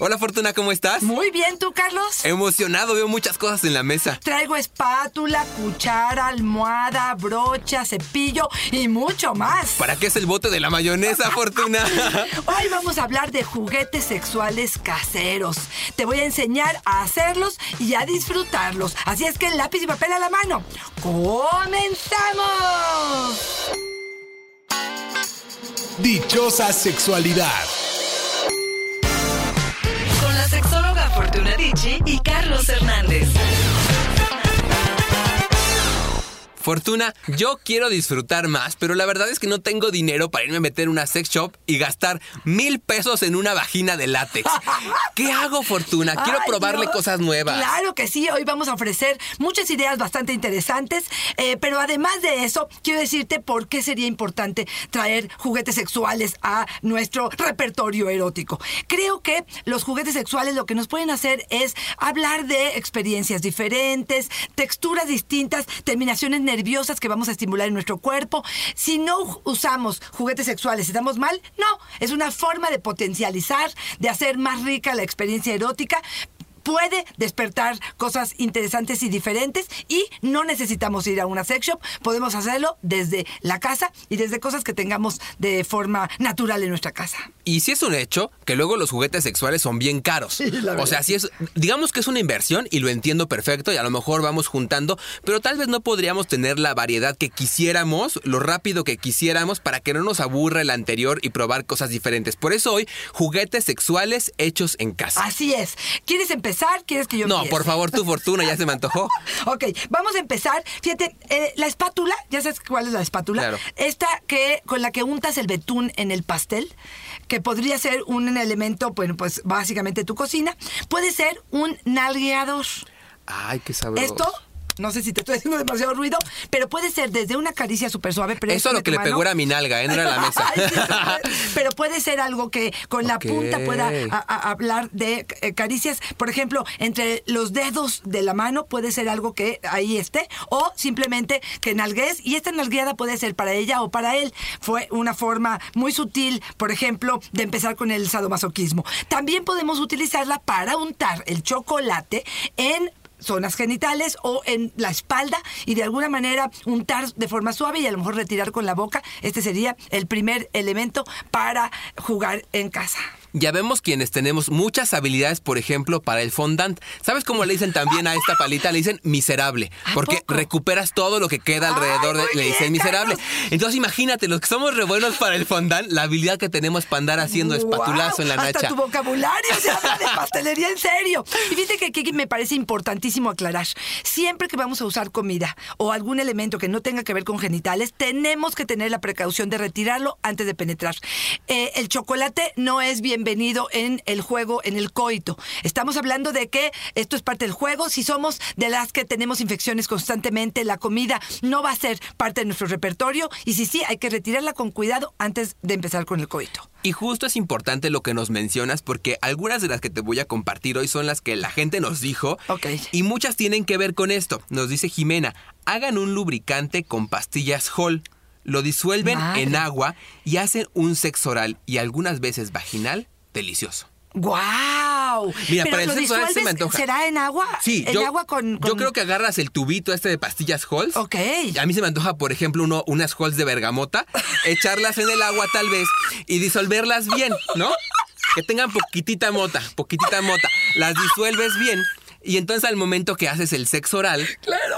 Hola Fortuna, ¿cómo estás? Muy bien, ¿tú, Carlos? Emocionado, veo muchas cosas en la mesa. Traigo espátula, cuchara, almohada, brocha, cepillo y mucho más. ¿Para qué es el bote de la mayonesa, Fortuna? Hoy vamos a hablar de juguetes sexuales caseros. Te voy a enseñar a hacerlos y a disfrutarlos. Así es que lápiz y papel a la mano. ¡Comenzamos! Dichosa sexualidad. Fortuna Dicci y Carlos Hernández. Fortuna, yo quiero disfrutar más, pero la verdad es que no tengo dinero para irme a meter en una sex shop y gastar mil pesos en una vagina de látex. ¿Qué hago, Fortuna? Quiero Ay, probarle Dios. cosas nuevas. Claro que sí, hoy vamos a ofrecer muchas ideas bastante interesantes, eh, pero además de eso, quiero decirte por qué sería importante traer juguetes sexuales a nuestro repertorio erótico. Creo que los juguetes sexuales lo que nos pueden hacer es hablar de experiencias diferentes, texturas distintas, terminaciones nerviosas que vamos a estimular en nuestro cuerpo. Si no usamos juguetes sexuales, ¿estamos mal? No, es una forma de potencializar, de hacer más rica la experiencia erótica puede despertar cosas interesantes y diferentes y no necesitamos ir a una sex shop, podemos hacerlo desde la casa y desde cosas que tengamos de forma natural en nuestra casa. Y si es un hecho que luego los juguetes sexuales son bien caros. Sí, o sea, si es, digamos que es una inversión y lo entiendo perfecto y a lo mejor vamos juntando, pero tal vez no podríamos tener la variedad que quisiéramos, lo rápido que quisiéramos para que no nos aburra el anterior y probar cosas diferentes. Por eso hoy, juguetes sexuales hechos en casa. Así es. ¿Quieres empezar? ¿Quieres que yo No, empiece? por favor, tu fortuna ya se me antojó. Ok, vamos a empezar. Fíjate, eh, la espátula, ya sabes cuál es la espátula. Claro. Esta que con la que untas el betún en el pastel, que podría ser un elemento, bueno, pues básicamente tu cocina, puede ser un nalgueador. Ay, qué sabroso. Esto, no sé si te estoy haciendo demasiado ruido, pero puede ser desde una caricia súper suave. Pero Eso es lo que le mano. pegó era mi nalga, ¿eh? No era la mesa. Ay, sí, pero puede ser algo que con la punta pueda a- a- hablar de eh, caricias. Por ejemplo, entre los dedos de la mano puede ser algo que ahí esté. O simplemente que nalgues. Y esta nalgueada puede ser para ella o para él. Fue una forma muy sutil, por ejemplo, de empezar con el sadomasoquismo. También podemos utilizarla para untar el chocolate en zonas genitales o en la espalda y de alguna manera untar de forma suave y a lo mejor retirar con la boca. Este sería el primer elemento para jugar en casa. Ya vemos quienes tenemos muchas habilidades, por ejemplo, para el fondant. ¿Sabes cómo le dicen también a esta palita? Le dicen miserable. ¿A Porque recuperas todo lo que queda Ay, alrededor de. Le dicen bien, miserable. Entonces imagínate, los que somos re buenos para el fondant, la habilidad que tenemos para andar haciendo espatulazo en la Hasta nacha. tu vocabulario se habla de pastelería en serio. Y fíjate que aquí me parece importantísimo aclarar. Siempre que vamos a usar comida o algún elemento que no tenga que ver con genitales, tenemos que tener la precaución de retirarlo antes de penetrar. Eh, el chocolate no es bienvenido en el juego, en el coito. Estamos hablando de que esto es parte del juego. Si somos de las que tenemos infecciones constantemente, la comida no va a ser parte de nuestro repertorio. Y si sí, hay que retirarla con cuidado antes de empezar con el coito. Y justo es importante lo que nos mencionas porque algunas de las que te voy a compartir hoy son las que la gente nos dijo Ok. y muchas tienen que ver con esto. Nos dice Jimena, hagan un lubricante con pastillas Hall, lo disuelven Madre. en agua y hacen un sexo oral y algunas veces vaginal delicioso. ¡Guau! Mira, Pero para el sexo oral se me antoja. ¿Será en agua? Sí, en yo, agua con, yo creo que agarras el tubito este de pastillas Halls. Ok. A mí se me antoja, por ejemplo, uno, unas Halls de bergamota, echarlas en el agua tal vez y disolverlas bien, ¿no? Que tengan poquitita mota, poquitita mota. Las disuelves bien. Y entonces al momento que haces el sexo oral,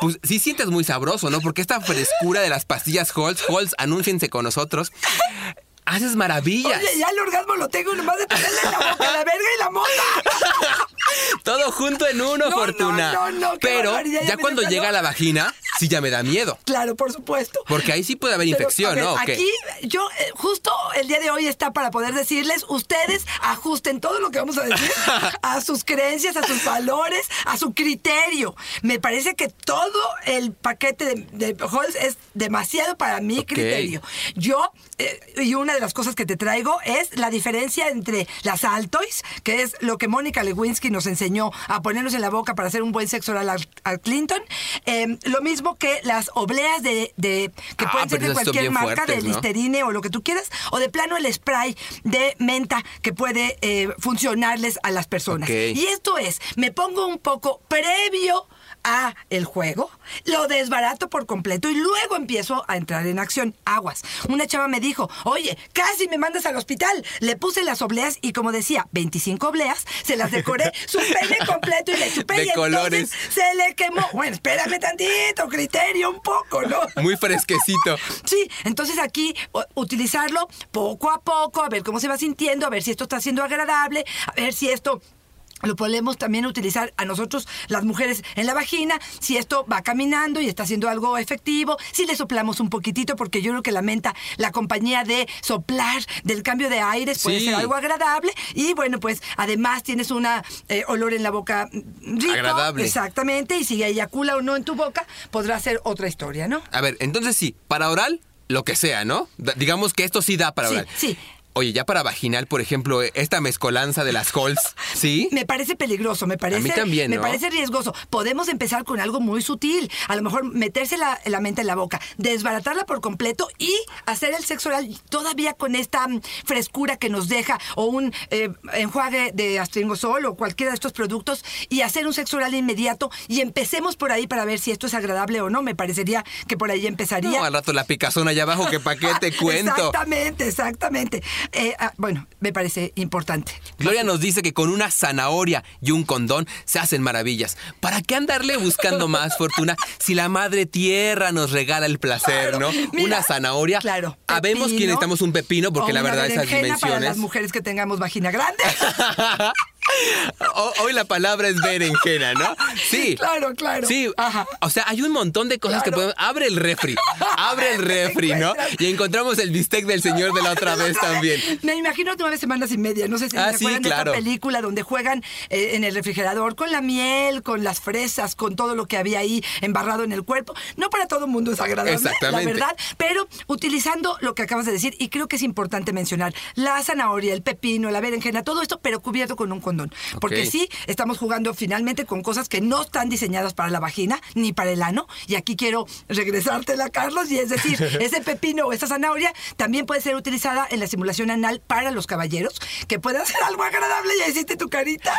pues sí sientes muy sabroso, ¿no? Porque esta frescura de las pastillas Halls, Halls, anúnciense con nosotros, haces maravillas. Oye, ya el orgasmo lo tengo nomás de tenerle en la boca la verga y la mota. Todo junto en uno, No, Fortuna. no, no, Pero ya ya cuando llega a la vagina, sí ya me da miedo. Claro, por supuesto. Porque ahí sí puede haber Pero, infección, ver, ¿no? Aquí, yo, eh, justo el día de hoy está para poder decirles, ustedes ajusten todo lo que vamos a decir a sus creencias, a sus valores, a su criterio. Me parece que todo el paquete de, de Halls es demasiado para mi criterio. Yo, eh, y una de las cosas que te traigo es la diferencia entre las Altoids, que es lo que Mónica Lewinsky nos enseñó a ponernos en la boca para hacer un buen sexo oral al, a Clinton. Eh, lo mismo que las obleas de, de- que Ah, pueden ser de cualquier marca, fuertes, de ¿no? Listerine o lo que tú quieras, o de plano el spray de menta que puede eh, funcionarles a las personas. Y esto es, me pongo un poco previo a el juego, lo desbarato por completo y luego empiezo a entrar en acción. Aguas. Una chava me dijo, oye, casi me mandas al hospital. Le puse las obleas y como decía, 25 obleas, se las decoré su pene completo y le chupé De y entonces colores. se le quemó. Bueno, espérame tantito, criterio un poco, ¿no? Muy fresquecito. Sí, entonces aquí utilizarlo poco a poco, a ver cómo se va sintiendo, a ver si esto está siendo agradable, a ver si esto lo podemos también utilizar a nosotros, las mujeres, en la vagina, si esto va caminando y está haciendo algo efectivo, si le soplamos un poquitito, porque yo creo que la menta, la compañía de soplar, del cambio de aires, puede ser algo agradable. Y bueno, pues además tienes un olor en la boca rico. Agradable. Exactamente, y si eyacula o no en tu boca, podrá ser otra historia, ¿no? A ver, entonces sí, para oral, lo que sea, ¿no? Digamos que esto sí da para Sí, oral. sí. Oye, ya para vaginal, por ejemplo, esta mezcolanza de las Halls, ¿sí? Me parece peligroso, me parece. mí también, Me ¿no? parece riesgoso. Podemos empezar con algo muy sutil. A lo mejor meterse la, la mente en la boca, desbaratarla por completo y hacer el sexo oral todavía con esta mm, frescura que nos deja, o un eh, enjuague de astringosol o cualquiera de estos productos, y hacer un sexo oral inmediato. Y empecemos por ahí para ver si esto es agradable o no. Me parecería que por ahí empezaría. No, al rato la picazón allá abajo, que pa' qué te cuento. Exactamente, exactamente. Eh, ah, bueno, me parece importante. Gloria nos dice que con una zanahoria y un condón se hacen maravillas. ¿Para qué andarle buscando más fortuna si la madre tierra nos regala el placer, Claro, no? mira, una zanahoria. Claro. Habemos que necesitamos un pepino porque la verdad esas berenjena Para las dimensiones. mujeres que tengamos vagina grande. O- Hoy la palabra es berenjena, ¿no? Sí. Claro, claro. Sí. Ajá. O sea, hay un montón de cosas que podemos. Abre el refri. Abre el refri, ¿no? Y encontramos el bistec del señor de la otra vez también. Me imagino nueve semanas y media. No sé si Ah, se sí, acuerdan de esta película donde juegan eh, en el refrigerador con la miel, con las fresas, con todo lo que había ahí embarrado en el cuerpo. No para todo el mundo es agradable, Exactamente. la verdad, pero utilizando lo que acabas de decir, y creo que es importante mencionar, la zanahoria, el pepino, la berenjena, todo esto, pero cubierto con un condón. Porque sí, estamos jugando finalmente con cosas que no están diseñadas para la vagina ni para el ano. Y aquí quiero regresártela, Carlos, y es decir, ese pepino o esa zanahoria también puede ser utilizada en la simulación anal para los caballeros, que puede hacer algo agradable. Ya hiciste tu carita.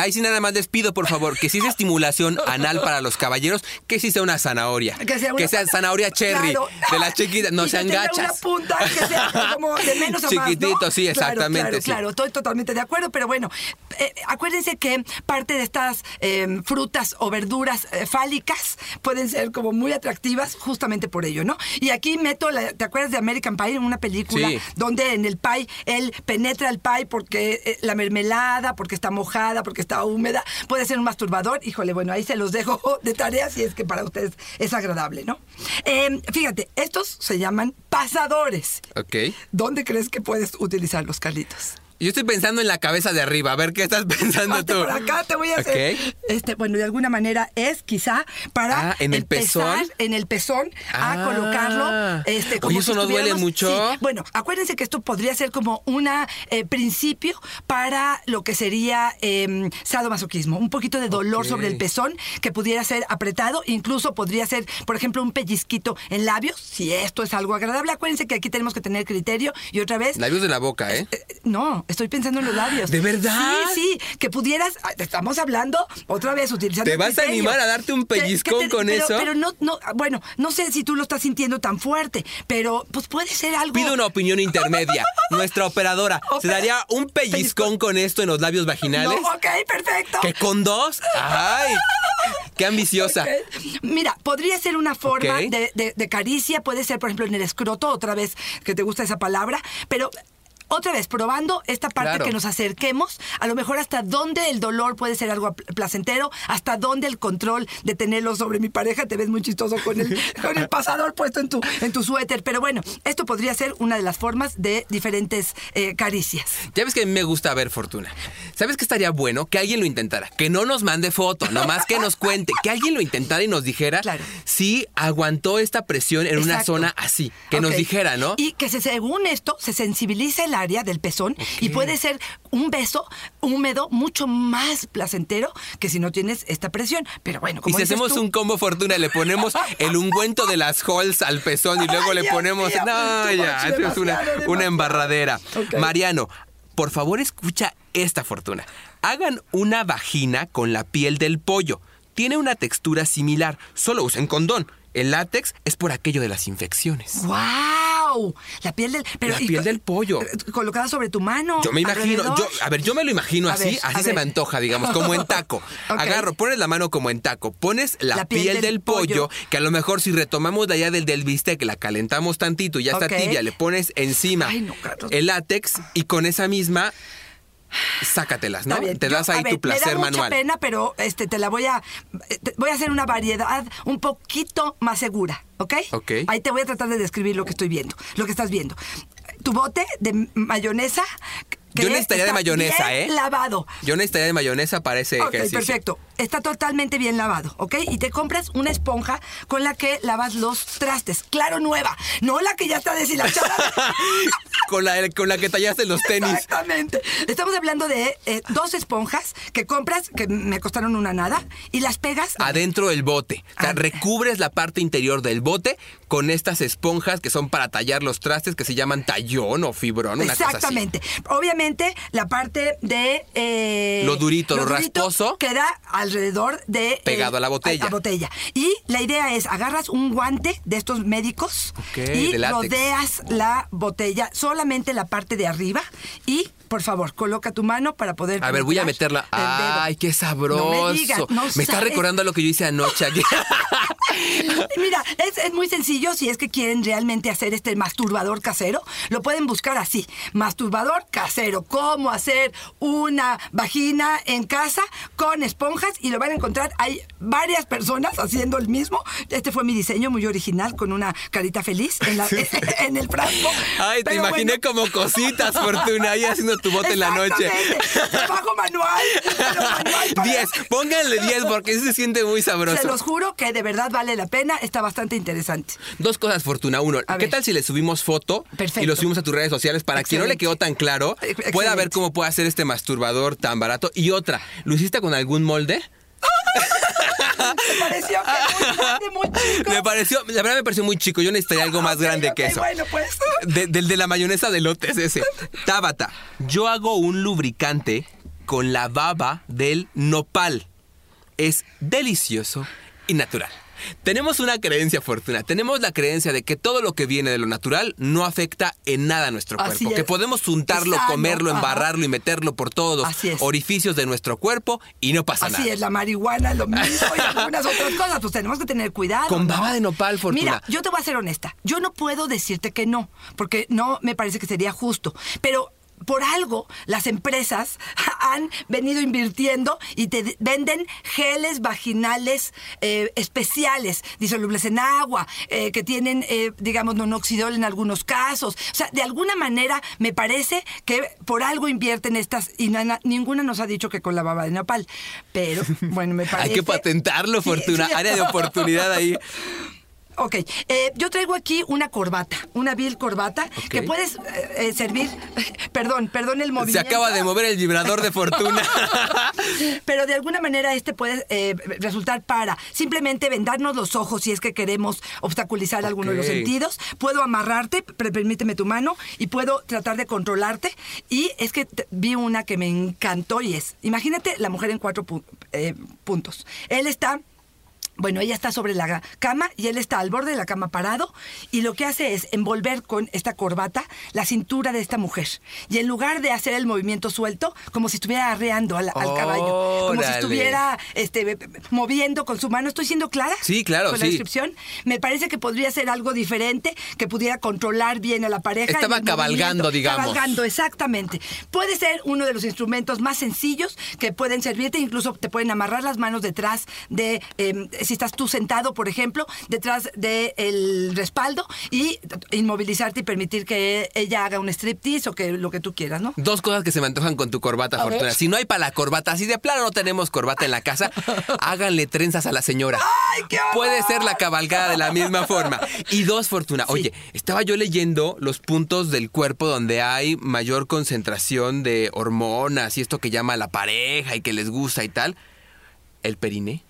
Ahí sí nada más les pido, por favor, que si es estimulación anal para los caballeros, que si sea una zanahoria. Que sea, una- zanahoria cherry, Claro. de las chiquitas, no Y sean gachas. una punta que sea como de menos a más, ¿no? Chiquitito, sí, Claro, exactamente, Claro, sí. claro, estoy totalmente de acuerdo, pero bueno, eh, acuérdense que parte de estas eh, frutas o verduras eh, fálicas pueden ser como muy atractivas justamente por ello, ¿no? Y aquí meto, la- ¿te acuerdas de American Pie? Una película Sí. donde en el pie él penetra el pie porque eh, la mermelada, porque está mojada, porque está húmeda, puede ser un masturbador. Híjole, bueno, ahí se los dejo de tarea si es que para ustedes es agradable, ¿no? Eh, fíjate, estos se llaman pasadores. Ok. ¿Dónde crees que puedes utilizarlos, Carlitos? Yo estoy pensando en la cabeza de arriba, a ver qué estás pensando tú. por acá te voy a hacer. Este, bueno, de alguna manera es quizá para Ah, ¿en el empezar pezón? en el pezón a Ah. colocarlo. Este, como Oye, ¿eso si no duele mucho? Sí. Bueno, acuérdense que esto podría ser como un principio para lo que sería eh, sadomasoquismo, un poquito de dolor sobre el pezón que pudiera ser apretado, incluso podría ser, por ejemplo, un pellizquito en labios, si esto es algo agradable. Acuérdense que aquí tenemos que tener criterio y otra vez Labios de la boca, ¿eh? eh, No, estoy pensando en los labios. ¿De verdad? Sí, sí, que pudieras, ah, estamos hablando otra vez utilizando ¿Te el vas a animar a darte un pellizcón con pero- eso? Pero no, no, bueno, no sé si tú lo estás sintiendo tan fuerte, pero pues puede ser algo. Pido una opinión intermedia. Nuestra operadora, ¿se daría un pellizcón pellizcón. con esto en los labios No, vaginales? ok, perfecto. ¿Que con dos? ¡Ay! ¡Qué ambiciosa! Mira, podría ser una forma de, de- de caricia, puede ser, por ejemplo, en el escroto, otra vez que te gusta esa palabra, pero otra vez, probando esta parte Claro. que nos acerquemos, a lo mejor hasta dónde el dolor puede ser algo pl- placentero, hasta dónde el control de tenerlo sobre mi pareja, te ves muy chistoso con el, con el pasador puesto en tu, en tu suéter, pero bueno, esto podría ser una de las formas de diferentes eh, caricias. Ya ves que a mí me gusta ver fortuna. ¿Sabes qué estaría bueno? Que alguien lo intentara. Que no nos mande foto, nomás que nos cuente. Que alguien lo intentara y nos dijera Claro. si aguantó esta presión en una zona así. Que nos dijera, ¿no? Y que se, según esto se sensibiliza el área del pezón y puede ser un beso húmedo mucho más placentero que si no tienes esta presión. Pero bueno, Y como si dices hacemos tú- un combo fortuna, le ponemos el ungüento de las halls al pezón y luego Ay, le Dios ponemos. no, ya, es una, embarradera. Mariano, por favor, escucha esta fortuna. Hagan una vagina con la piel del pollo. Tiene una textura similar. Solo usen condón. El látex es por aquello de las infecciones. ¡Wow! La piel del. Pero, La y piel del pollo. eh, Colocada sobre tu mano. Yo me imagino, alrededor. yo, a ver, yo me lo imagino A así, ver, así se me antoja, digamos, como en taco. Agarro, pones la mano como en taco, pones la, La piel, piel del, del pollo, pollo. que a lo mejor si retomamos de allá del, del bistec, la calentamos tantito, ya está tibia, le pones encima Ay, no, Carlos. el látex y con esa misma sácatelas, ¿no? Bien. Te Yo- das a ahí ver, tu placer me da manual. mucha pena, pero este, te la voy a. te- voy a hacer una variedad un poquito más segura, ¿ok? Ok. Ahí te voy a tratar de describir lo que estoy viendo, lo que estás viendo. Tu bote de mayonesa. que Yo necesitaría de mayonesa, bien ¿eh? Lavado. Yo necesitaría de mayonesa para ese Ok, ejercicio. perfecto. Está totalmente bien lavado, ¿ok? Y te compras una esponja con la que lavas los trastes. Claro, nueva. No la que ya está deshilachada. con, la, con la que tallaste los tenis. Exactamente. Estamos hablando de eh, dos esponjas que compras, que me costaron una nada, y las pegas. adentro del bote. O sea, Ah. recubres la parte interior del bote con estas esponjas que son para tallar los trastes que se llaman tallón o fibrón, una cosa así. Exactamente. Obviamente, la parte de. eh, Lo durito, lo rasposo. Queda alrededor de. eh, Pegado a la botella. La botella. Y la idea es: agarras un guante de estos médicos y rodeas la botella, solamente la parte de arriba. Y, por favor, coloca tu mano para poder. A ver, voy a meterla. Ay, qué sabroso. No me digas, no me está recordando a lo que yo hice anoche aquí. Mira, es, es muy sencillo si es que quieren realmente hacer este masturbador casero. Lo pueden buscar así, masturbador casero. Cómo hacer una vagina en casa con esponjas y lo van a encontrar. Hay varias personas haciendo el mismo. Este fue mi diseño muy original con una carita feliz en, la- en el frasco. Ay, te Pero imaginé bueno, como cositas, Fortuna, ahí haciendo tu bote en la noche. Trabajo manual. pero manual para- 10, pónganle 10 porque se siente muy sabroso. Se los juro que de verdad vale la pena. Está bastante interesante. Dos cosas, Fortuna. Uno, A ¿qué ver. tal si le subimos foto Perfecto. y lo subimos a tus redes sociales para que no le Excelente. quedó tan claro, Ex- pueda ver excelente. cómo puede hacer este masturbador tan barato? Y otra, ¿lo hiciste con algún molde? Me pareció que muy grande, muy chico. Me pareció, la verdad me pareció muy chico. Yo necesitaría algo más grande que eso. Bueno, pues. De- del de la mayonesa de lotes ese. Tabata, yo hago un lubricante con la baba del nopal. Es delicioso y natural. Tenemos una creencia, Fortuna. Tenemos la creencia de que todo lo que viene de lo natural no afecta en nada a nuestro Así cuerpo. es. Que podemos untarlo, comerlo, ajá. embarrarlo y meterlo por todos los Así orificios de nuestro cuerpo y no pasa Así nada. es, la marihuana, lo mismo y algunas otras cosas. Pues tenemos que tener cuidado. Con ¿no? baba de nopal, Fortuna. Mira, yo te voy a ser honesta. Yo no puedo decirte que no, porque no me parece que sería justo. Pero. Por algo, las empresas han venido invirtiendo y te venden geles vaginales eh, especiales, disolubles en agua, eh, que tienen, eh, digamos, nonoxidol en algunos casos. O sea, de alguna manera me parece que por algo invierten estas y na- ninguna nos ha dicho que con la baba de nopal. Pero, bueno, me parece... Hay que patentarlo, Sí, Fortuna. sí. Área de oportunidad ahí. Ok, eh, yo traigo aquí una corbata, una vil corbata que puedes eh, eh, servir. Perdón, perdón el Se movimiento. acaba de mover el vibrador de Fortuna. Pero de alguna manera este puede eh, resultar para simplemente vendarnos los ojos si es que queremos obstaculizar alguno de los sentidos. Puedo amarrarte, pero permíteme tu mano, y puedo tratar de controlarte. Y es que vi una que me encantó y es, imagínate la mujer en cuatro pu- puntos. Él está Bueno, ella está sobre la cama y él está al borde de la cama parado y lo que hace es envolver con esta corbata la cintura de esta mujer. Y en lugar de hacer el movimiento suelto, como si estuviera arreando al, al caballo, como si estuviera este, moviendo con su mano. ¿Estoy siendo clara? Sí, claro, Con la sí. descripción. Me parece que podría ser algo diferente, que pudiera controlar bien a la pareja. Estaba cabalgando, digamos. Cabalgando, exactamente. Puede ser uno de los instrumentos más sencillos que pueden servirte, incluso te pueden amarrar las manos detrás de eh, si estás tú sentado, por ejemplo, detrás del respaldo y inmovilizarte y permitir que ella haga un striptease o que lo que tú quieras, ¿no? Dos cosas que se me antojan con tu corbata, A Fortuna. Si no hay para la corbata, si de plano no tenemos corbata en la casa, háganle trenzas a la señora. ¡Ay, qué horror! Puede ser la cabalgada de la misma forma. Y dos, Fortuna. Oye, estaba yo leyendo los puntos del cuerpo donde hay mayor concentración de hormonas y esto que llama la pareja y que les gusta y tal. El periné.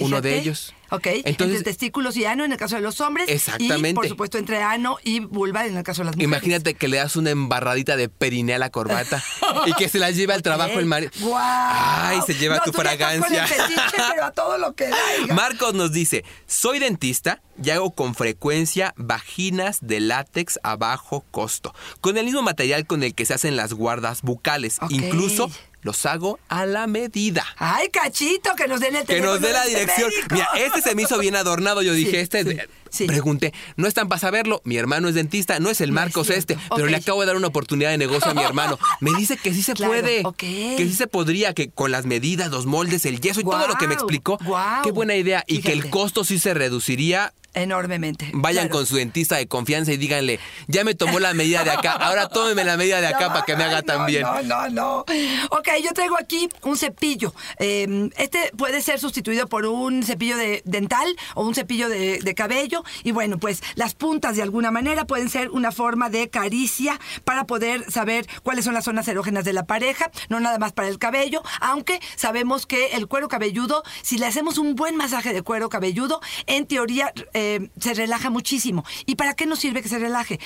Uno de ellos. Ok, Entonces, entre testículos y ano en el caso de los hombres. Exactamente. Y, por supuesto, entre ano y vulva en el caso de las mujeres. Imagínate que le das una embarradita de periné a la corbata y que se la lleve al trabajo el marido. ¡Guau! Ay, se lleva No, tu tú fragancia. Con el fetiche, pero a todo lo que da. Marcos nos dice, soy dentista y hago con frecuencia vaginas de látex a bajo costo, con el mismo material con el que se hacen las guardas bucales. Incluso los hago a la medida. Ay, cachito, que nos den el Que nos dé la dirección. médico. Mira, este se me hizo bien adornado. Yo Sí, dije, este es sí. Pregunté, no están para saberlo. Mi hermano es dentista, no es el No es Marcos este, pero le acabo de dar una oportunidad de negocio a mi hermano. Me dice que sí se Claro, puede. ok. Que sí se podría, que con las medidas, los moldes, el yeso y todo lo que me explicó. guau. Qué buena idea. Y que el Fíjate. costo sí se reduciría Enormemente. Vayan claro. con su dentista de confianza y díganle, ya me tomó la medida de acá, ahora tómeme la medida de acá No, para que me haga ay, también. No, no, no. Ok, yo traigo aquí un cepillo. Eh, este puede ser sustituido por un cepillo de dental o un cepillo de, de cabello. Y bueno, pues las puntas de alguna manera pueden ser una forma de caricia para poder saber cuáles son las zonas erógenas de la pareja, no nada más para el cabello, aunque sabemos que el cuero cabelludo, si le hacemos un buen masaje de cuero cabelludo, en teoría eh, se relaja muchísimo. ¿Y para qué nos sirve que se relaje?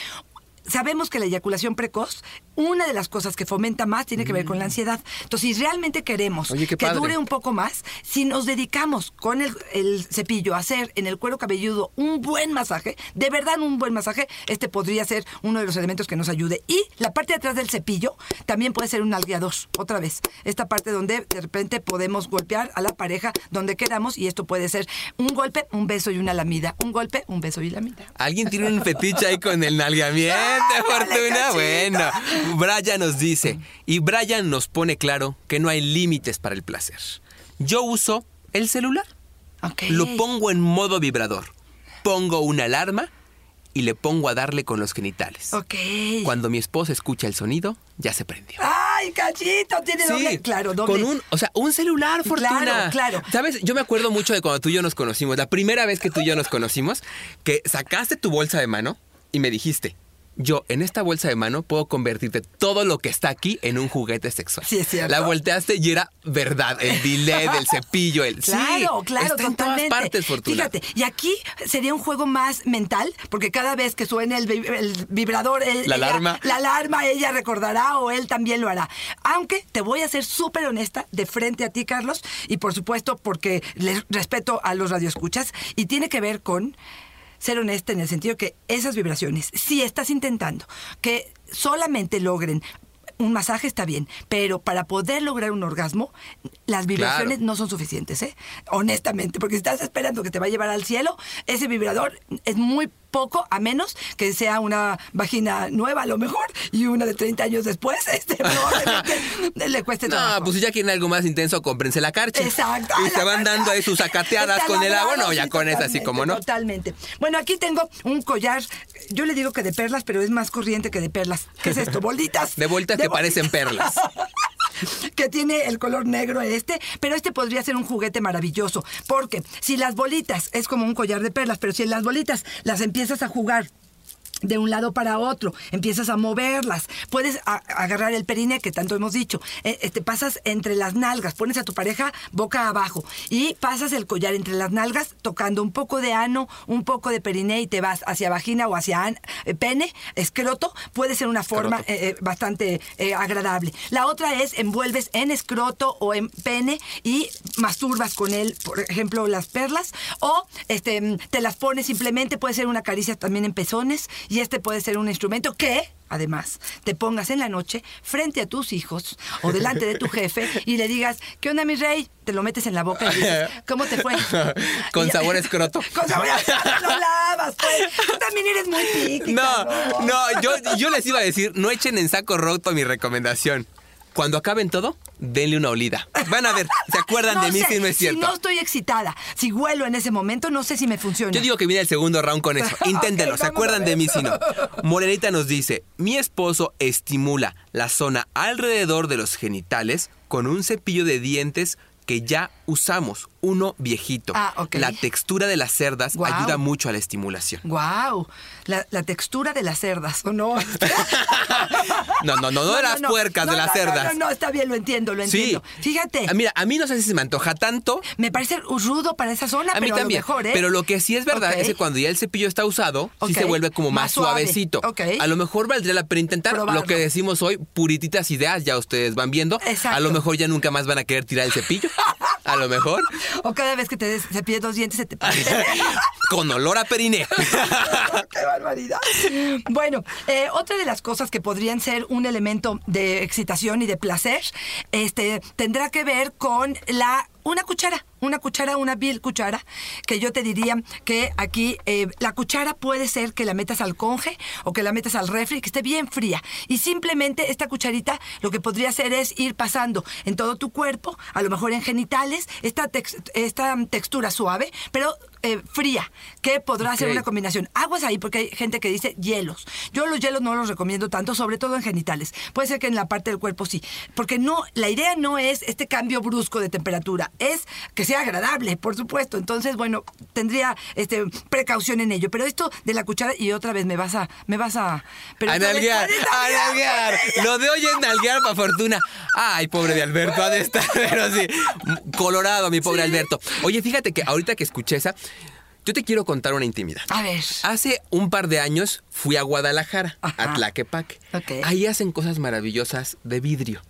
Sabemos que la eyaculación precoz, una de las cosas que fomenta más tiene que ver con la ansiedad. Entonces, si realmente queremos Mm. Oye, que dure un poco más, si nos dedicamos con el, el cepillo a hacer en el cuero cabelludo un buen masaje, de verdad un buen masaje, este podría ser uno de los elementos que nos ayude. Y la parte de atrás del cepillo también puede ser un nalgueador, otra vez. Esta parte donde de repente podemos golpear a la pareja donde queramos y esto puede ser un golpe, un beso y una lamida. Un golpe, un beso y lamida. Alguien tiene un fetiche ahí con el nalgamiento, Vale, Fortuna. Bueno, Brian nos dice, y Brian nos pone claro que no hay límites para el placer. Yo uso el celular, lo pongo en modo vibrador, pongo una alarma y le pongo a darle con los genitales. Ok. Cuando mi esposa escucha el sonido, ya se prendió. ¡Ay, cachito! Tiene doble. Claro, doble. Con un, o sea, un celular, Fortuna. Claro, claro. ¿Sabes? Yo me acuerdo mucho de cuando tú y yo nos conocimos. La primera vez que tú y yo nos conocimos, que sacaste tu bolsa de mano y me dijiste, yo en esta bolsa de mano puedo convertirte todo lo que está aquí en un juguete sexual. Sí, es cierto. La volteaste y era verdad. El delay del cepillo, el Claro, sí, claro, está en totalmente. todas partes, Fortuna. Fíjate, y aquí sería un juego más mental, porque cada vez que suene el, vi- el vibrador, él- La ella- alarma. la alarma, ella recordará o él también lo hará. Aunque te voy a ser súper honesta de frente a ti, Carlos, y por supuesto porque les respeto a los radioescuchas, y tiene que ver con ser honesta en el sentido que esas vibraciones, si estás intentando que solamente logren un masaje está bien, pero para poder lograr un orgasmo, las vibraciones Claro. no son suficientes, ¿eh? Honestamente, porque si estás esperando que te va a llevar al cielo, ese vibrador es muy poco, a menos que sea una vagina nueva a lo mejor, y una de 30 años después, este, probablemente le cueste No, trabajo. pues si ya quieren algo más intenso, cómprense la carcha. Exacto. Y se van dando ahí sus sacateadas Está con el agua. No, ya con esa así como no. Totalmente. Bueno, aquí tengo un collar, yo le digo que de perlas, pero es más corriente que de perlas. ¿Qué es esto? Bolitas. De vueltas que parecen perlas. que tiene el color negro este, pero este podría ser un juguete maravilloso, porque si las bolitas es como un collar de perlas, pero si las bolitas las empiezas a jugar de un lado para otro, empiezas a moverlas, puedes a- agarrar el perine que tanto hemos dicho, eh, eh, te pasas entre las nalgas, pones a tu pareja boca abajo y pasas el collar entre las nalgas tocando un poco de ano, un poco de perine y te vas hacia vagina o hacia an- eh, pene, escroto, puede ser una forma Escroto. eh, eh, bastante agradable. La otra es envuelves en escroto o en pene y masturbas con él, por ejemplo, las perlas, o este, mm, te las pones simplemente, puede ser una caricia también en pezones, y este puede ser un instrumento que, además, te pongas en la noche frente a tus hijos o delante de tu jefe y le digas, ¿qué onda, mi rey? Te lo metes en la boca y dices, ¿cómo te fue? Con Y- sabor escroto. Con sabor escroto, lo lavas, pues. Tú también eres muy piqui, No, no, yo, yo les iba a decir, no echen en saco roto mi recomendación. Cuando acaben todo, denle una olida. Van a ver, ¿se acuerdan de mí sé, si no es cierto? Si no estoy excitada, si huelo en ese momento, no sé si me funciona. Yo digo que viene el segundo round con eso. Inténtenlo, Ok, ¿se acuerdan de mí si no? Morenita nos dice, mi esposo estimula la zona alrededor de los genitales con un cepillo de dientes que ya usamos, uno viejito. Ah, ok. La textura de las cerdas ayuda mucho a la estimulación. Wow, la, la textura de las cerdas, ¿o no? No, no, no, no de las puercas, de las cerdas. No, no, no, está bien, lo entiendo, lo Sí. entiendo. Fíjate, Ah, Mira, a mí no sé si se me antoja tanto. me parece rudo para esa zona, A mí pero también. a lo mejor, ¿eh? Pero lo que sí es verdad es que cuando ya el cepillo está usado, sí se vuelve como más, Más suave. suavecito. Ok. A lo mejor valdría la pena intentar Probarlo. lo que decimos hoy, purititas ideas, ya ustedes van viendo. Exacto. A lo mejor ya nunca más van a querer tirar el cepillo. A lo mejor. O cada vez que te des- cepilles dos dientes se te Con olor a periné. ¡Qué barbaridad! Bueno, eh, otra de las cosas que podrían ser un elemento de excitación y de placer, este, tendrá que ver con la una cuchara, una cuchara, una vil cuchara, que yo te diría que aquí eh, la cuchara puede ser que la metas al conge o que la metas al refri, que esté bien fría. Y simplemente esta cucharita lo que podría hacer es ir pasando en todo tu cuerpo, a lo mejor en genitales, esta, esta textura suave, pero eh, fría, que podrá ser Ok. una combinación. Aguas ahí porque hay gente que dice hielos. Yo los hielos no los recomiendo tanto, sobre todo en genitales. Puede ser que en la parte del cuerpo sí, porque no, la idea no es este cambio brusco de temperatura, es que sea agradable, por supuesto. Entonces, bueno, tendría este precaución en ello. Pero esto de la cuchara y otra vez me vas a, me vas a, pero a nalguear, a nalguear, Lo de hoy es nalguear para fortuna. Ay, pobre de Alberto, ha de estar, pero sí. Colorado, mi pobre Alberto. Oye, fíjate que ahorita que escuché esa, yo te quiero contar una intimidad. A ver. Hace un par de años fui a Guadalajara, Ajá. a Tlaquepaque. Ahí hacen cosas maravillosas de vidrio.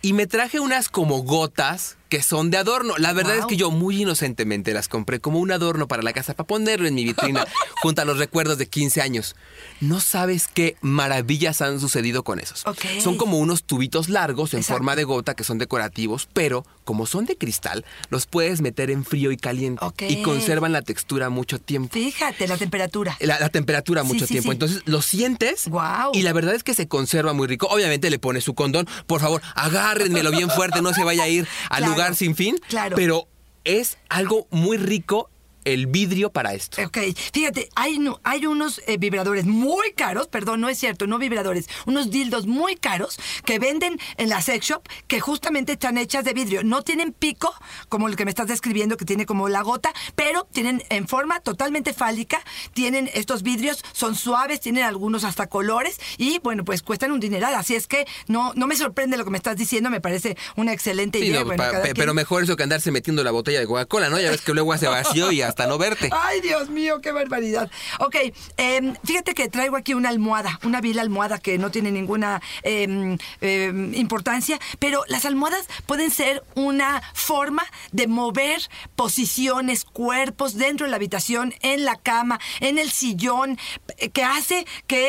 Y me traje unas como gotas que son de adorno. La verdad Wow. es que yo muy inocentemente las compré como un adorno para la casa, para ponerlo en mi vitrina junto a los recuerdos de 15 años. No sabes qué maravillas han sucedido con esos. Son como unos tubitos largos en Exacto. forma de gota que son decorativos, pero como son de cristal, los puedes meter en frío y caliente y conservan la textura mucho tiempo. Fíjate, la temperatura. La, la temperatura mucho sí, tiempo. sí. Entonces lo sientes Guau. y la verdad es que se conserva muy rico. Obviamente le pones su condón. Por favor, agárrenmelo bien fuerte, no se vaya a ir al Claro, lugar sin fin. claro. Pero es algo muy rico el vidrio para esto. Ok, fíjate, hay, no- hay unos eh, vibradores muy caros, perdón, no es cierto, no vibradores, unos dildos muy caros que venden en la sex shop que justamente están hechas de vidrio. No tienen pico, como el que me estás describiendo, que tiene como la gota, pero tienen en forma totalmente fálica, tienen estos vidrios, son suaves, tienen algunos hasta colores y bueno, pues cuestan un dineral. Así es que no, no me sorprende lo que me estás diciendo, me parece una excelente Sí, idea. no, Bueno, pa- cada pe- quien- pero mejor eso que andarse metiendo la botella de Coca-Cola, ¿no? Ya ves que luego hace vacío y hasta no verte. Ay, Dios mío, qué barbaridad. Ok, em, fíjate que traigo aquí una almohada, una vil almohada que no tiene ninguna em, em, importancia, pero las almohadas pueden ser una forma de mover posiciones, cuerpos dentro de la habitación, en la cama, en el sillón, eh, que hace que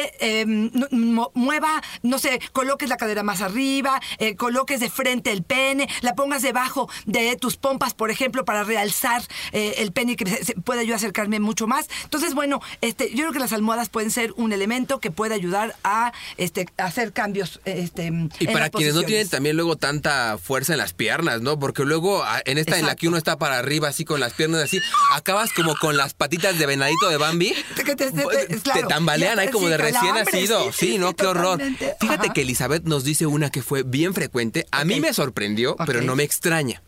mueva, no sé, coloques la cadera más arriba, eh, coloques de frente el pene, la pongas debajo de tus pompas, por ejemplo, para realzar eh, el pene y que pueda yo acercarme mucho más. Entonces, bueno, este, yo creo que las almohadas pueden ser un elemento que puede ayudar a este, hacer cambios. Este, Y para quienes no tienen también luego tanta fuerza en las piernas, ¿no? Porque luego en esta en la que uno está para arriba así con las piernas así, acabas como con las patitas de venadito de Bambi. Te- te- te- te- Te claro. tambalean ahí como sí, de recién nacido. sí, Sí, sí, no, qué horror. totalmente. Fíjate Ajá. que Elizabeth nos dice una que fue bien frecuente. A mí me sorprendió, pero no me extraña.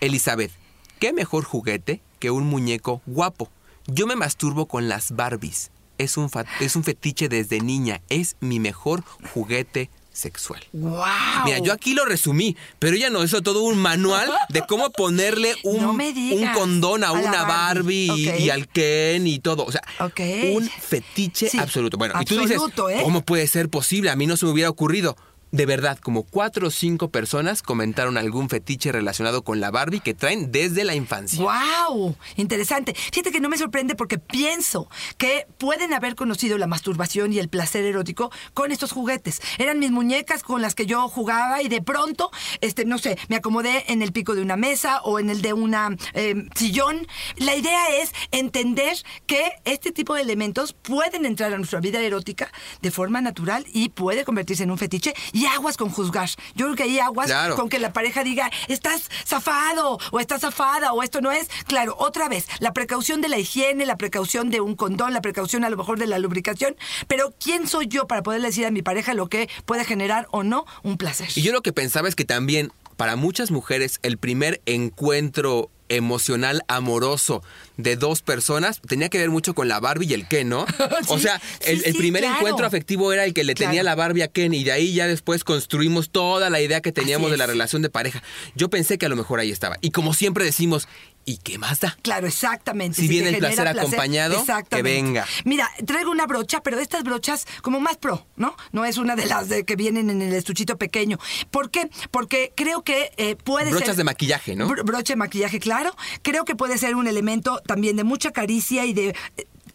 Elizabeth, ¿qué mejor juguete que un muñeco guapo? Yo me masturbo con las Barbies. Es un, es un fetiche desde niña. Es mi mejor juguete sexual. ¡Wow! Mira, yo aquí lo resumí, pero ella nos hizo todo un manual de cómo ponerle un, No un condón a, una Barbie, Barbie, y- al Ken y todo. O sea, un fetiche Sí, absoluto. Bueno, y tú dices, ¿eh? ¿cómo puede ser posible? A mí no se me hubiera ocurrido. De verdad, como cuatro o cinco personas comentaron algún fetiche relacionado con la Barbie que traen desde la infancia. ¡Wow! Interesante. Fíjate que no me sorprende porque pienso que pueden haber conocido la masturbación y el placer erótico con estos juguetes. Eran mis muñecas con las que yo jugaba y de pronto, este, no sé, me acomodé en el pico de una mesa o en el de una eh, sillón. La idea es entender que este tipo de elementos pueden entrar a nuestra vida erótica de forma natural y puede convertirse en un fetiche aguas con juzgar. Yo creo que hay aguas Claro. con que la pareja diga, estás zafado o estás zafada o esto no es. Claro, otra vez, la precaución de la higiene, la precaución de un condón, la precaución a lo mejor de la lubricación. Pero ¿quién soy yo para poderle decir a mi pareja lo que puede generar o no un placer? Y yo lo que pensaba es que también para muchas mujeres el primer encuentro emocional amoroso de dos personas tenía que ver mucho con la Barbie y el Ken, ¿no? o sea, sí, el, primer claro. encuentro afectivo era el que le tenía la Barbie a Ken y de ahí ya después construimos toda la idea que teníamos de la relación de pareja. Yo pensé que a lo mejor ahí estaba. Y como siempre decimos, ¿y qué más da? Claro, exactamente. Si viene el placer acompañado, que venga. Mira, traigo una brocha, pero de estas brochas como más pro, ¿no? No es una de las de que vienen en el estuchito pequeño. ¿Por qué? Porque creo que eh, puede Brochas ser... de maquillaje, ¿no? Bro- broche de maquillaje, claro. Creo que puede ser un elemento también de mucha caricia y de...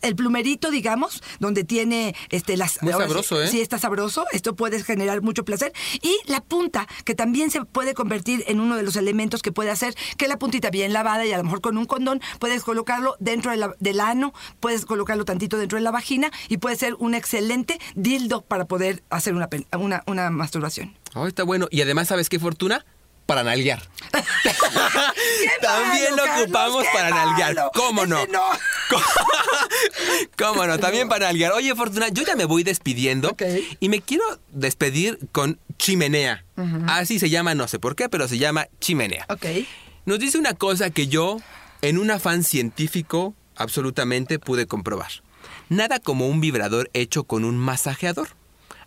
El plumerito, digamos, donde tiene este las Muy ahora sí- sabroso, ¿eh? Sí, está sabroso. Esto puede generar mucho placer. Y la punta, que también se puede convertir en uno de los elementos que puede hacer que la puntita bien lavada y a lo mejor con un condón puedes colocarlo dentro de la- del ano, puedes colocarlo tantito dentro de la vagina y puede ser un excelente dildo para poder hacer una, una, una masturbación. Oh, está bueno. Y además, ¿sabes qué fortuna? Para nalguear. También malo, lo ocupamos para nalguear. malo. ¿Cómo no? ¿Cómo no? También para nalguear. Oye, Fortuna, yo ya me voy despidiendo y me quiero despedir con chimenea. Así se llama, no sé por qué, pero se llama chimenea. Ok. Nos dice una cosa que yo, en un afán científico, absolutamente pude comprobar. Nada como un vibrador hecho con un masajeador.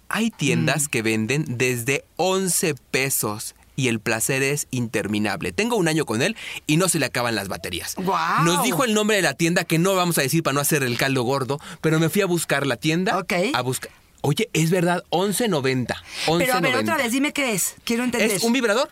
Hay tiendas Mm. que venden desde 11 pesos y el placer es interminable. Tengo un año con él y no se le acaban las baterías. ¡Guau! Nos dijo el nombre de la tienda que no vamos a decir para no hacer el caldo gordo, pero me fui a buscar la tienda. Ok. A buscar. Oye, es verdad, 11.90. Pero a ver, 11.90. otra vez, dime qué es. Quiero entender. Es un vibrador.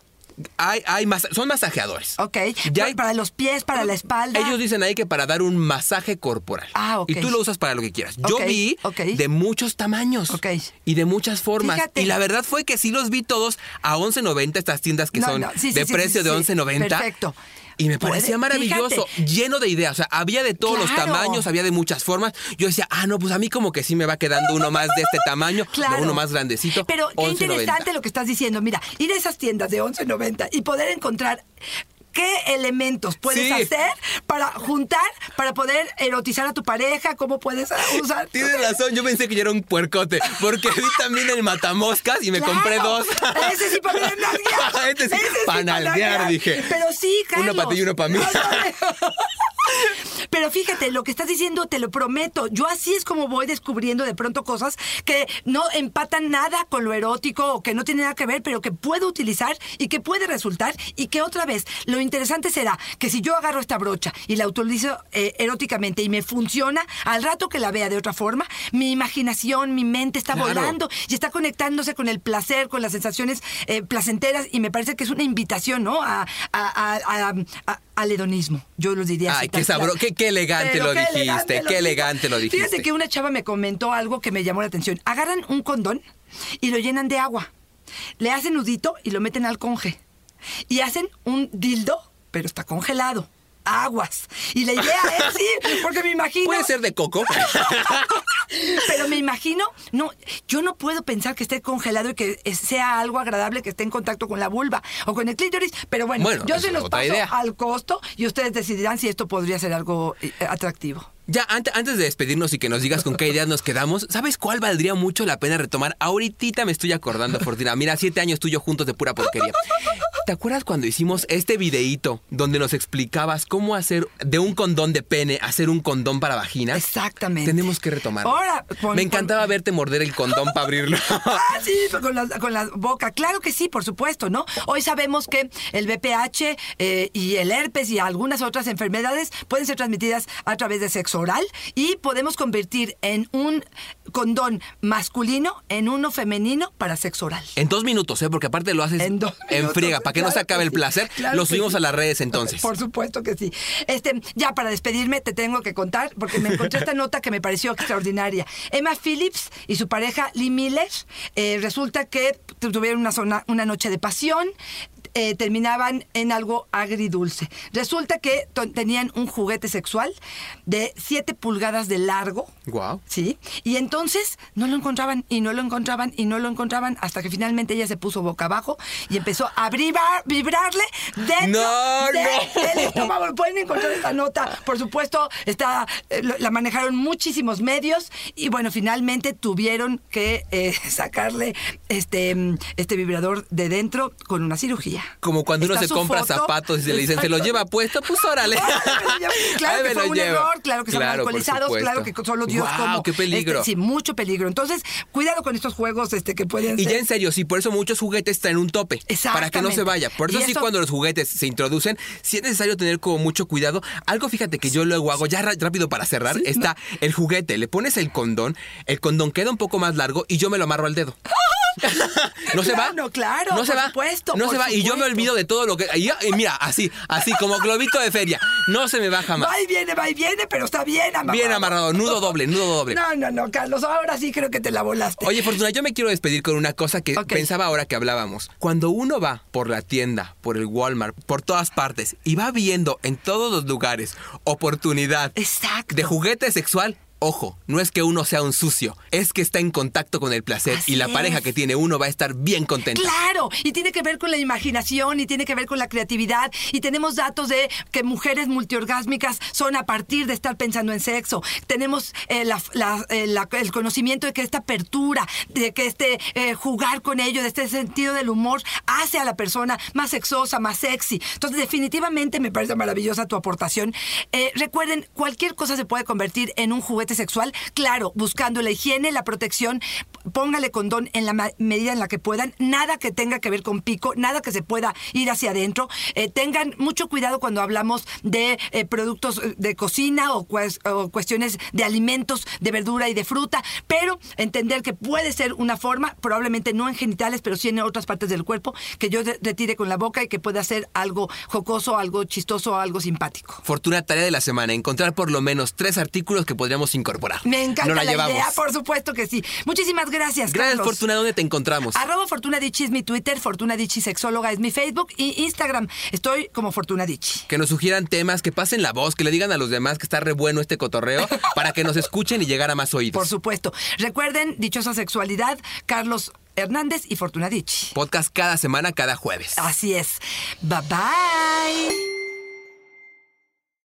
Hay, hay masa- son masajeadores. Ok. Ya hay- Para los pies, para la espalda. Ellos dicen ahí que para dar un masaje corporal. Ah, ok. Y tú lo usas para lo que quieras. Yo vi de muchos tamaños. Ok. Y de muchas formas. Fíjate. Y la verdad fue que sí los vi todos a 11.90, estas tiendas que No, son no, sí, sí, de sí, precio sí, de sí. 11.90. Perfecto. Y me parecía maravilloso, fíjate. lleno de ideas. O sea, había de todos los tamaños, había de muchas formas. Yo decía, ah, no, pues a mí como que sí me va quedando uno más de este tamaño, Claro. uno más grandecito. Pero qué 11.90. interesante lo que estás diciendo. Mira, ir a esas tiendas de 11.90 y poder encontrar qué elementos puedes Sí. hacer para juntar, para poder erotizar a tu pareja, cómo puedes usar. Tienes razón, yo pensé que yo era un puercote, porque vi también el matamoscas y me Claro. compré dos. Ese sí para nalguear. Este sí, Ese pa' pa' nalguear, dije. Pero sí, Carlos. Uno para ti y uno para mí. Pero fíjate, lo que estás diciendo, te lo prometo. Yo así es como voy descubriendo de pronto cosas que no empatan nada con lo erótico o que no tiene nada que ver, pero que puedo utilizar y que puede resultar. Y que otra vez, lo interesante será que si yo agarro esta brocha y la utilizo eh, eróticamente y me funciona, al rato que la vea de otra forma, mi imaginación, mi mente está Claro. volando y está conectándose con el placer, con las sensaciones eh, placenteras. Y me parece que es una invitación, ¿no? A, a- a- a- a- al hedonismo. Yo lo diría así. Ay, qué tal sabro- cual. qué- qué elegante Pero lo qué dijiste, elegante qué elegante lo dijiste. Fíjate que una chava me comentó algo que me llamó la atención. Agarran un condón y lo llenan de agua. Le hacen nudito y lo meten al conge. Y hacen un dildo, pero está congelado. Aguas. Y la idea es, sí, porque me imagino. Puede ser de coco. Pero me imagino, no, yo no puedo pensar que esté congelado y que es- sea algo agradable que esté en contacto con la vulva o con el clítoris. Pero bueno, Bueno, yo se los paso idea. al costo y ustedes decidirán si esto podría ser algo eh, atractivo. Ya, ante- antes de despedirnos y que nos digas con qué ideas nos quedamos, ¿sabes cuál valdría mucho la pena retomar? Ahorita me estoy acordando, Fortina. Mira, siete años tú y yo juntos de pura porquería. ¿Te acuerdas cuando hicimos este videíto donde nos explicabas cómo hacer de un condón de pene hacer un condón para vagina? Exactamente. Tenemos que retomar. Ahora, pon- Me encantaba verte morder el condón para abrirlo. Ah, sí, con la, con la boca. Claro que sí, por supuesto, ¿no? Hoy sabemos que el BPH eh, y el herpes y algunas otras enfermedades pueden ser transmitidas a través de sexo oral y podemos convertir en un condón masculino en uno femenino para sexo oral. En dos minutos, ¿eh? Porque aparte lo haces En dos en friega, para que no se acabe el sí, placer. claro lo subimos sí. a las redes entonces. Por supuesto que sí. Este, ya para despedirme te tengo que contar porque me encontré esta nota que me pareció extraordinaria. Emma Phillips y su pareja Lee Miller eh, resulta que tu- tuvieron una, zona- una noche de pasión. Eh, terminaban en algo agridulce. Resulta que tenían un juguete sexual de 7 pulgadas de largo. Guau. Sí, y entonces no lo encontraban y no lo encontraban y no lo encontraban hasta que finalmente ella se puso boca abajo y empezó a vibrar, vibrarle dentro No, de- no. del estómago. Pueden encontrar esta nota, por supuesto, está, eh, la manejaron muchísimos medios y bueno, finalmente tuvieron que eh, sacarle este, mm, este vibrador de dentro con una cirugía. Como cuando uno se compra foto. zapatos y se le dicen, ¿se lo Exacto. lleva puesto? Pues órale. Claro que fue un error, claro que son Claro, alcoholizados, claro que solo Dios Guau, como... qué peligro. este, sí, mucho peligro. Entonces, cuidado con estos juegos este, que pueden Y ser... ya en serio, sí, por eso muchos juguetes traen un tope. Para que no se vaya. Por eso Y sí, cuando los juguetes se introducen, sí es necesario tener como mucho cuidado. Algo, fíjate que yo luego hago, ya rápido para cerrar, está el juguete. Le pones el condón, el condón queda un poco más largo y yo me lo amarro al dedo. no se va. Claro, claro, No se por va. supuesto, No por se va. Y yo me olvido de todo lo que. y mira, así, así, como globito de feria. No se me va jamás. Va y viene, va y viene, pero está bien amarrado. Bien amarrado, nudo doble, nudo doble. No, no, no, Carlos, ahora sí creo que te la volaste. Oye, Fortuna, yo me quiero despedir con una cosa que pensaba ahora que hablábamos. Cuando uno va por la tienda, por el Walmart, por todas partes y va viendo en todos los lugares oportunidad Exacto. de juguete sexual, ojo, no es que uno sea un sucio, es que está en contacto con el placer Así y la pareja es. que tiene uno va a estar bien contenta. Claro, y tiene que ver con la imaginación y tiene que ver con la creatividad. Y tenemos datos de que mujeres multiorgásmicas son a partir de estar pensando en sexo. Tenemos eh, la- la- eh, la- el conocimiento de que esta apertura, de que este eh, jugar con ello, de este sentido del humor, hace a la persona más sexosa, más sexy. Entonces, definitivamente me parece maravillosa tu aportación. Recuerden, cualquier cosa se puede convertir en un juguete sexual. Claro, buscando la higiene, la protección, póngale condón en la medida en la que puedan, nada que tenga que ver con pico, nada que se pueda ir hacia adentro. Eh, tengan mucho cuidado cuando hablamos de eh, productos eh, de cocina o, o cuestiones de alimentos, de verdura y de fruta, pero entender que puede ser una forma, probablemente no en genitales, pero sí en otras partes del cuerpo, que yo retire con la boca y que pueda ser algo jocoso, algo chistoso, algo simpático. Fortuna tarea de la semana, encontrar por lo menos tres artículos que podríamos incorporar. Me encanta no la, la, llevamos. idea, por supuesto que sí. Muchísimas gracias. Gracias, Carlos. Fortuna, ¿dónde te encontramos? Arroba Fortuna Dichi es mi Twitter, Fortuna Dichi Sexóloga es mi Facebook y Instagram. Estoy como Fortuna Dichi. Que nos sugieran temas, que pasen la voz, que le digan a los demás que está re bueno este cotorreo, para que nos escuchen y llegar a más oídos. Por supuesto. Recuerden, Dichosa Sexualidad, Carlos Hernández y Fortuna Dichi. Podcast cada semana, cada jueves. Así es. Bye bye.